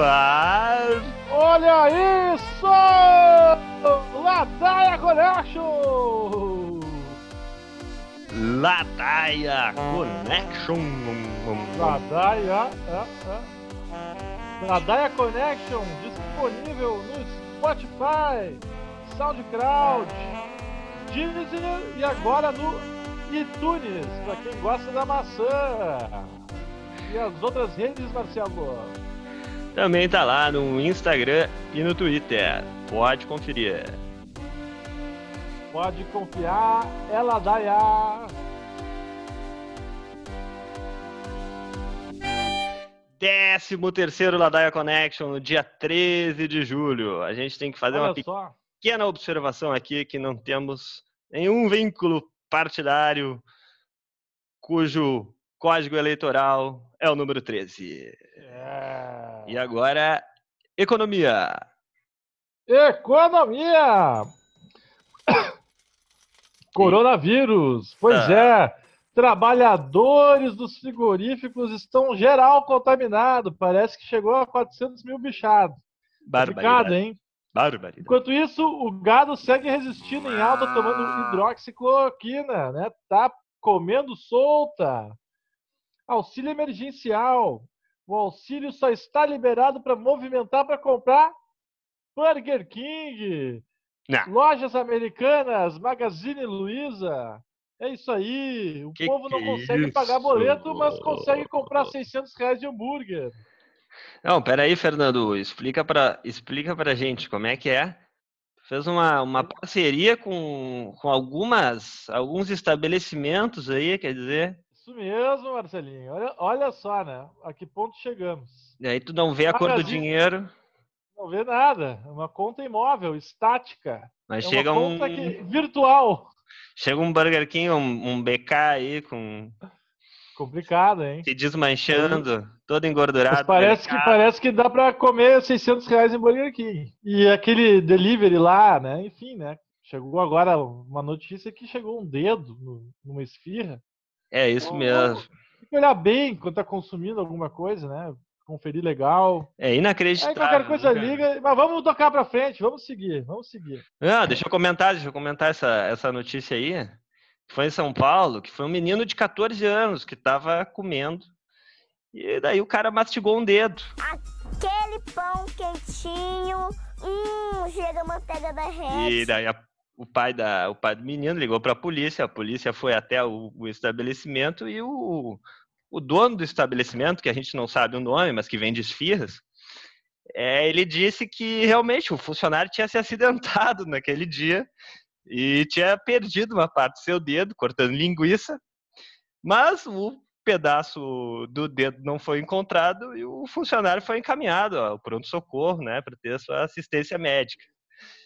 ar. Olha isso! Ladaia Connection! Ladaia Connection. Ladaia, é, é. Ladaia Connection disponível no Spotify, SoundCloud, Deezer e agora no iTunes, para quem gosta da maçã. E as outras redes, Marcelo? Também tá lá no Instagram e no Twitter. Pode conferir. Pode confiar, ela daia. Décimo terceiro Ladaia Connection no dia 13 de julho. A gente tem que fazer Olha uma só. pequena observação aqui que não temos nenhum vínculo partidário cujo código eleitoral é o número 13. É. E agora, economia. Economia! Coronavírus. Pois Ah. é. Trabalhadores dos frigoríficos estão geral contaminados. Parece que chegou a 400 mil bichados. Barbaridade. hein? Barbaridade. Enquanto isso, o gado segue resistindo em alta, tomando hidroxicloroquina, né? Tá comendo solta. Auxílio emergencial. O auxílio só está liberado para movimentar para comprar Burger King, Não. lojas americanas, Magazine Luiza. É isso aí. O Que povo não consegue é pagar isso? boleto, mas consegue comprar 600 reais de hambúrguer. Não, peraí, Fernando. Explica pra, explica pra gente como é que é. Fez uma, uma parceria com, com algumas, alguns estabelecimentos aí, quer dizer. Isso mesmo, Marcelinho. Olha, olha só, né? A que ponto chegamos. E aí tu não vê a cor do dinheiro, Não vê nada. É uma conta imóvel, estática. mas é chega uma um, conta que- virtual. chega um Burger King, um, um BK aí com Complicado, hein? se desmanchando, todo Mas engordurado. parece, que, parece que dá pra comer 600 reais em Burger King. E aquele delivery lá, né? Enfim, né? Chegou agora uma notícia que chegou um dedo no- numa esfirra. É isso mesmo. Tem que olhar bem quando tá consumindo alguma coisa, né? Conferir legal. É Aí inacreditável. qualquer coisa né, cara? liga. Mas vamos tocar pra frente, vamos seguir, vamos seguir. Não, deixa eu comentar, deixa eu comentar essa, essa notícia aí. Foi em São Paulo, que foi um menino de 14 anos que estava comendo. E daí o cara mastigou um dedo. Aquele pão quentinho, hum, chega a manteiga derrete. E daí a- o, pai da, o pai do menino ligou para a polícia. A polícia foi até o, o estabelecimento e o, o dono do estabelecimento, que a gente não sabe o nome, mas que vende esfirras, é, ele disse que realmente o funcionário tinha se acidentado naquele dia e tinha perdido uma parte do seu dedo, cortando linguiça, mas o pedaço do dedo não foi encontrado e o funcionário foi encaminhado ao pronto-socorro, né, para ter a sua assistência médica.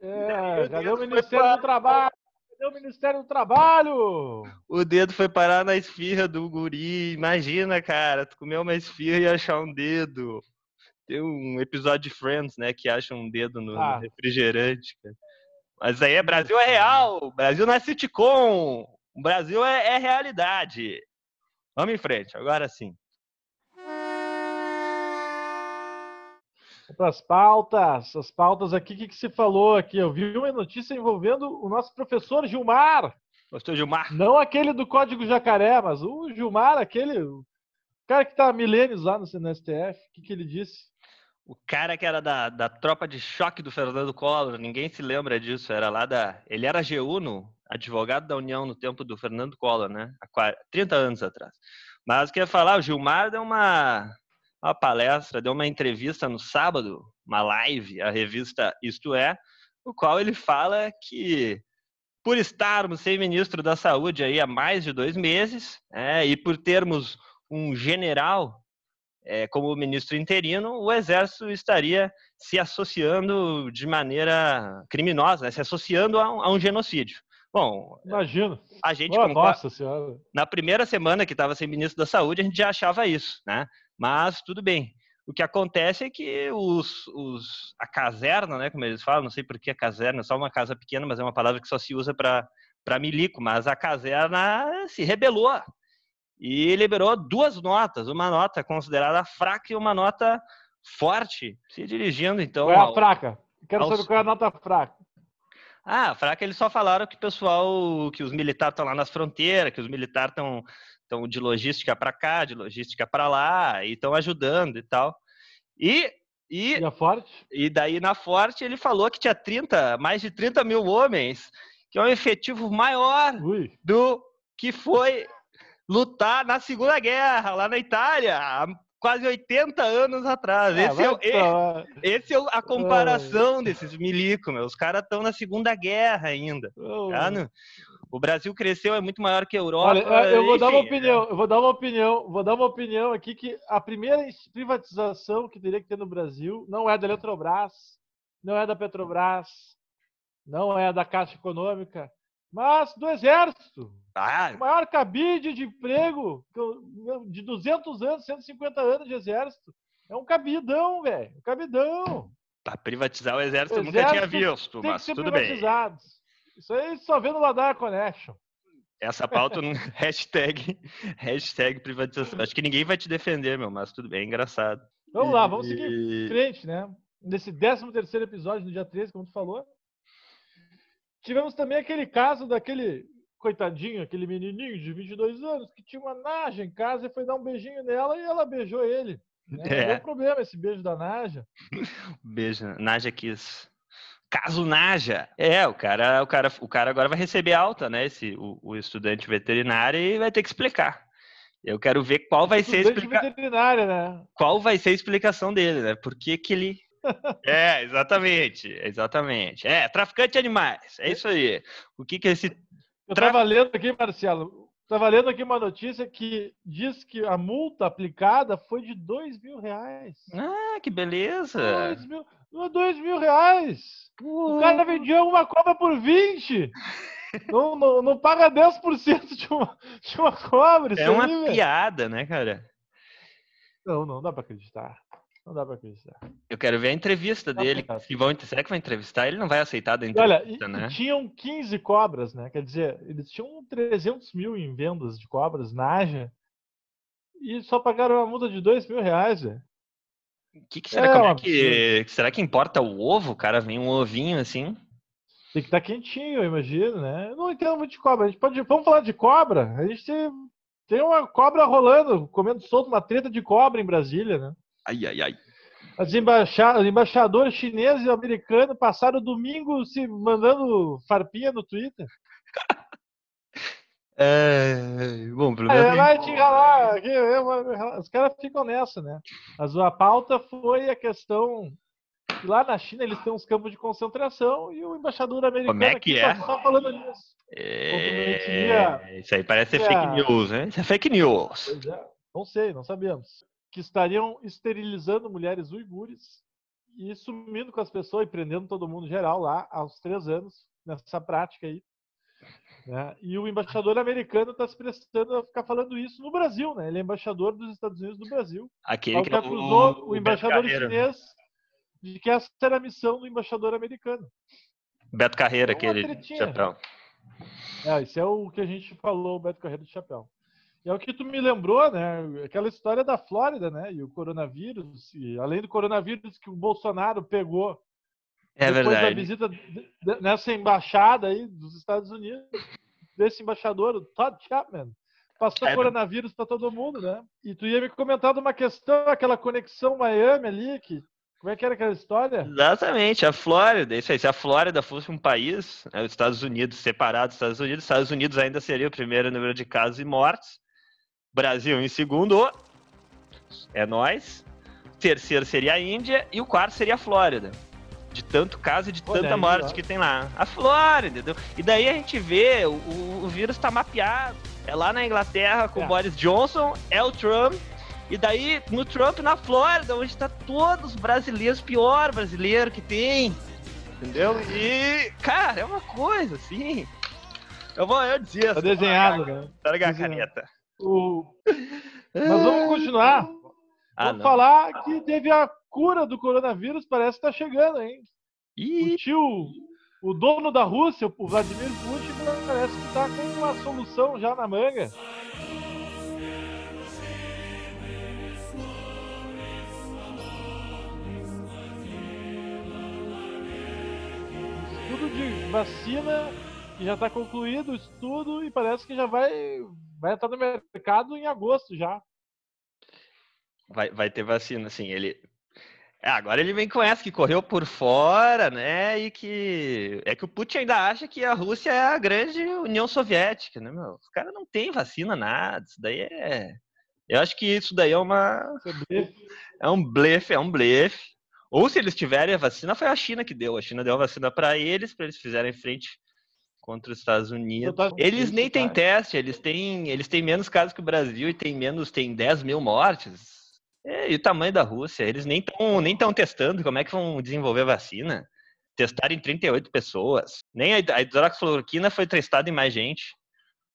É, o cadê o Ministério do Trabalho? Cadê o Ministério do Trabalho? O dedo foi parar na esfirra do guri. Imagina, cara, tu comeu uma esfirra e achar um dedo. Tem um episódio de Friends, né, que acha um dedo no, no Ah. refrigerante. cara. Mas aí é Brasil é real. Brasil não é sitcom. O Brasil é, é realidade. Vamos em frente, agora sim. Para as pautas, as pautas aqui, o que, que se falou aqui? Eu vi uma notícia envolvendo o nosso professor Gilmar, Gostou, Gilmar? não aquele do Código Jacaré, mas o Gilmar, aquele o cara que tá há milênios lá no, no STF, o que, que ele disse? O cara que era da, da tropa de choque do Fernando Collor, ninguém se lembra disso. Era lá da. Ele era GUNO, advogado da União no tempo do Fernando Collor, né? Há 40 30 anos atrás. Mas o que eu ia falar, o Gilmar deu uma, uma palestra, deu uma entrevista no sábado, uma live, a revista Isto É, o qual ele fala que por estarmos sem ministro da Saúde aí há mais de dois meses, é, e por termos um general é, como ministro interino, o Exército estaria se associando de maneira criminosa, né? se associando a um, a um genocídio. Bom, Imagino. a gente, Oh, nossa senhora. na primeira semana que estava sem ministro da Saúde, a gente já achava isso, né? Mas tudo bem. O que acontece é que os, os, a caserna, né, como eles falam, não sei por que a caserna, é só uma casa pequena, mas é uma palavra que só se usa para milico, mas a caserna se rebelou e liberou duas notas, uma nota considerada fraca e uma nota forte, se dirigindo, então. Qual é a ao- fraca? Quero saber qual é a nota fraca. Ah, fraca eles só falaram que o pessoal, que os militares estão lá nas fronteiras, que os militares estão estão de logística para cá, de logística para lá, e estão ajudando e tal. E, e, E a forte? e daí na Forte ele falou que tinha 30, mais de 30 mil homens, que é um efetivo maior Ui. do que foi lutar na Segunda Guerra, lá na Itália, há quase 80 anos atrás. Ah, Esse é, pra- esse é a comparação desses milico, meu. Os caras estão na Segunda Guerra ainda. Oh. tá? O Brasil cresceu, é muito maior que a Europa. Olha, eu vou dar uma opinião, eu vou dar uma opinião, vou dar uma opinião aqui que a primeira privatização que teria que ter no Brasil não é da Eletrobras, não é da Petrobras, não é da Caixa Econômica, mas do Exército. Ah, O maior cabide de emprego de 200 anos, 150 anos de Exército. É um cabidão, velho. Um cabidão. pra privatizar o exército eu nunca tinha Exército visto, mas tudo bem. Isso aí só vê no Ladar Connection. Essa pauta não. hashtag, hashtag privatização. Acho que ninguém vai te defender, meu, mas tudo bem, é engraçado. Vamos lá, vamos seguir em frente, né? Nesse 13 terceiro episódio, no dia 13, como tu falou. Tivemos também aquele caso daquele coitadinho, aquele menininho de 22 anos, que tinha uma Naja em casa e foi dar um beijinho nela e ela beijou ele. Né? É. Não deu problema esse beijo da Naja. Beijo, Naja Kiss. Caso Naja. É, o cara, o cara, o cara agora vai receber alta, né? Esse, o, o estudante veterinário e vai ter que explicar. Eu quero ver qual vai ser a Estudante explica... veterinária, né? qual vai ser a explicação dele, né? Por que, que ele. É, exatamente, exatamente. É, traficante de animais, é isso aí. O que que esse. Eu estava lendo aqui, Marcelo, estava lendo aqui uma notícia que diz que a multa aplicada foi de 2 mil reais. Ah, que beleza! 2 mil, não é 2 mil reais. O cara vendia uma cobra por 20. Não, não, não paga 10% de uma, de uma cobra. É uma aí, velho. piada, né, cara? Não, não dá pra acreditar. Não dá pra acreditar. Eu quero ver a entrevista dele. Se vão, será que vai entrevistar? Ele não vai aceitar da Olha, entrevista, e né? tinham 15 cobras, né? Quer dizer, eles tinham 300 mil em vendas de cobras na Aja e só pagaram uma multa de 2 mil reais, velho. O que, que será, É como é que, será que importa o ovo? Cara vem um ovinho assim? Tem que estar quentinho, eu imagino, né? Eu não entendo muito de cobra. A gente pode. Vamos falar de cobra? A gente tem, tem uma cobra rolando, comendo solto, uma treta de cobra em Brasília, né? Ai, ai, ai. As embaixadas, os embaixadores chineses e americanos passaram o domingo se mandando farpinha no Twitter. É, bom, pelo Ah, menos. vai te vou- Os caras ficam nessa, né? Mas a pauta foi a questão que lá na China eles têm uns campos de concentração e o embaixador americano é que é? tá só falando nisso. É, isso aí parece ser É. fake news, né? Isso é fake news. É, não sei, não sabemos. Que estariam esterilizando mulheres uigures e sumindo com as pessoas e prendendo todo mundo geral lá aos três anos, nessa prática aí. Né? E o embaixador americano está se prestando a ficar falando isso no Brasil, né? Ele é embaixador dos Estados Unidos do Brasil. Aquele que acusou o, Beto embaixador Carreira. chinês de que essa era a missão do embaixador americano. Beto Carreira, É aquele tretinha. chapéu. É, isso é o que a gente falou, o Beto Carreiro de Chapéu. E é o que tu me lembrou, né? Aquela história da Flórida, né? E o coronavírus, e além do coronavírus que o Bolsonaro pegou É depois da verdade. visita de- de- nessa embaixada aí dos Estados Unidos, desse embaixador, o Todd Chapman, passou É. coronavírus para todo mundo, né? E tu ia me comentar de uma questão, aquela conexão Miami ali, que como é que era aquela história? Exatamente, a Flórida, isso aí. Se a Flórida fosse um país, né, os Estados Unidos separado dos Estados Unidos, os Estados Unidos ainda seria o primeiro número de casos e mortes. Brasil em segundo, é nós. Terceiro seria a Índia e o quarto seria a Flórida. De tanto caso e de Olha tanta morte que tem lá. A Flórida, entendeu? E daí a gente vê, o, o, o vírus tá mapeado. É lá na Inglaterra com o É. Boris Johnson, é o Trump. E daí, no Trump, na Flórida, onde tá todos os brasileiros, pior brasileiro que tem. Entendeu? E, cara, é uma coisa, assim. Eu vou, eu dizia. Tá desenhado, né? Larga a caneta. O... Mas vamos continuar. Ah, Vou falar que teve a cura do coronavírus, parece que tá chegando, hein? Ih. O tio, o dono da Rússia, o Vladimir Putin, parece que tá com uma solução já na manga. Estudo de vacina que já está concluído o estudo e parece que já vai vai estar no mercado em agosto já. Vai, vai ter vacina, sim. Ele. É, agora ele vem com essa que correu por fora, né? E que. É que o Putin ainda acha que a Rússia é a grande União Soviética, né, meu? Os caras não têm vacina, nada. Isso daí é. Eu acho que isso daí é uma. É um blefe, é um blefe. Ou se eles tiverem a vacina, foi a China que deu. A China deu a vacina para eles, para eles fizerem frente contra os Estados Unidos. Eles nem têm teste, eles têm, eles têm menos casos que o Brasil e tem menos, tem 10 mil mortes. É, e o tamanho da Rússia, eles nem estão nem tão testando como é que vão desenvolver vacina. Testaram em 38 pessoas. Nem a hidroxicloroquina foi testada em mais gente.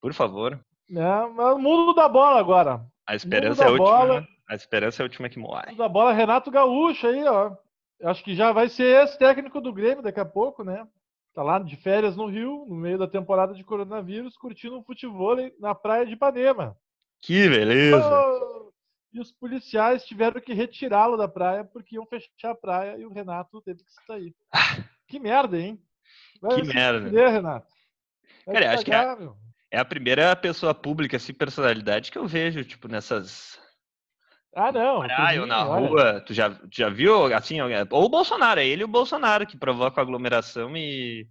Por favor. É, é o mundo da bola agora. A esperança é a última. Bola. A esperança é a última que morre. Da bola, Renato Gaúcho aí, ó. Acho que já vai ser esse técnico do Grêmio daqui a pouco, né? Tá lá de férias no Rio, no meio da temporada de coronavírus, curtindo um futebol na praia de Ipanema. Que beleza! Oh! E os policiais tiveram que retirá-lo da praia porque iam fechar a praia e o Renato teve que sair. que merda, hein? Vai que merda. Renato. Vai Cara, acho que é, é, a primeira pessoa pública, assim, personalidade que eu vejo, tipo, nessas. Ah, não. Praia na olha. rua. Tu já, já viu, assim, ou o Bolsonaro, é ele e o Bolsonaro que provocam aglomeração e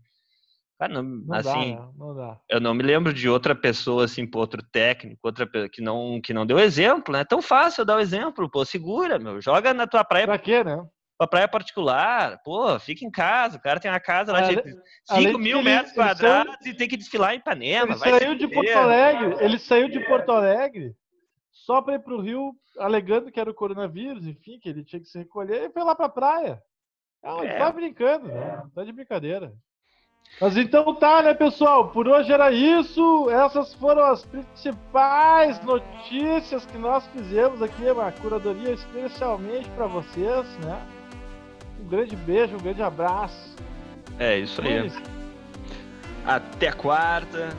ah, não, não assim, dá, né? não dá. eu não me lembro de outra pessoa, assim, outro técnico, outra que não, que não deu exemplo, né? É tão fácil dar o exemplo, pô, segura, meu, joga na tua praia. Pra quê, né? Pra praia particular, pô, fica em casa, o cara tem uma casa lá de 5 mil ele, metros quadrados saiu, e tem que desfilar em Ipanema. Ele saiu de Porto Alegre, ele saiu de Porto Alegre só pra ir pro Rio, alegando que era o coronavírus, enfim, que ele tinha que se recolher, e foi lá pra praia. Não, é. tá brincando, né? Tá de brincadeira. Mas então tá, né, pessoal? Por hoje era isso. Essas foram as principais notícias que nós fizemos aqui, uma curadoria especialmente para vocês, né? Um grande beijo, um grande abraço. É isso aí. Até quarta.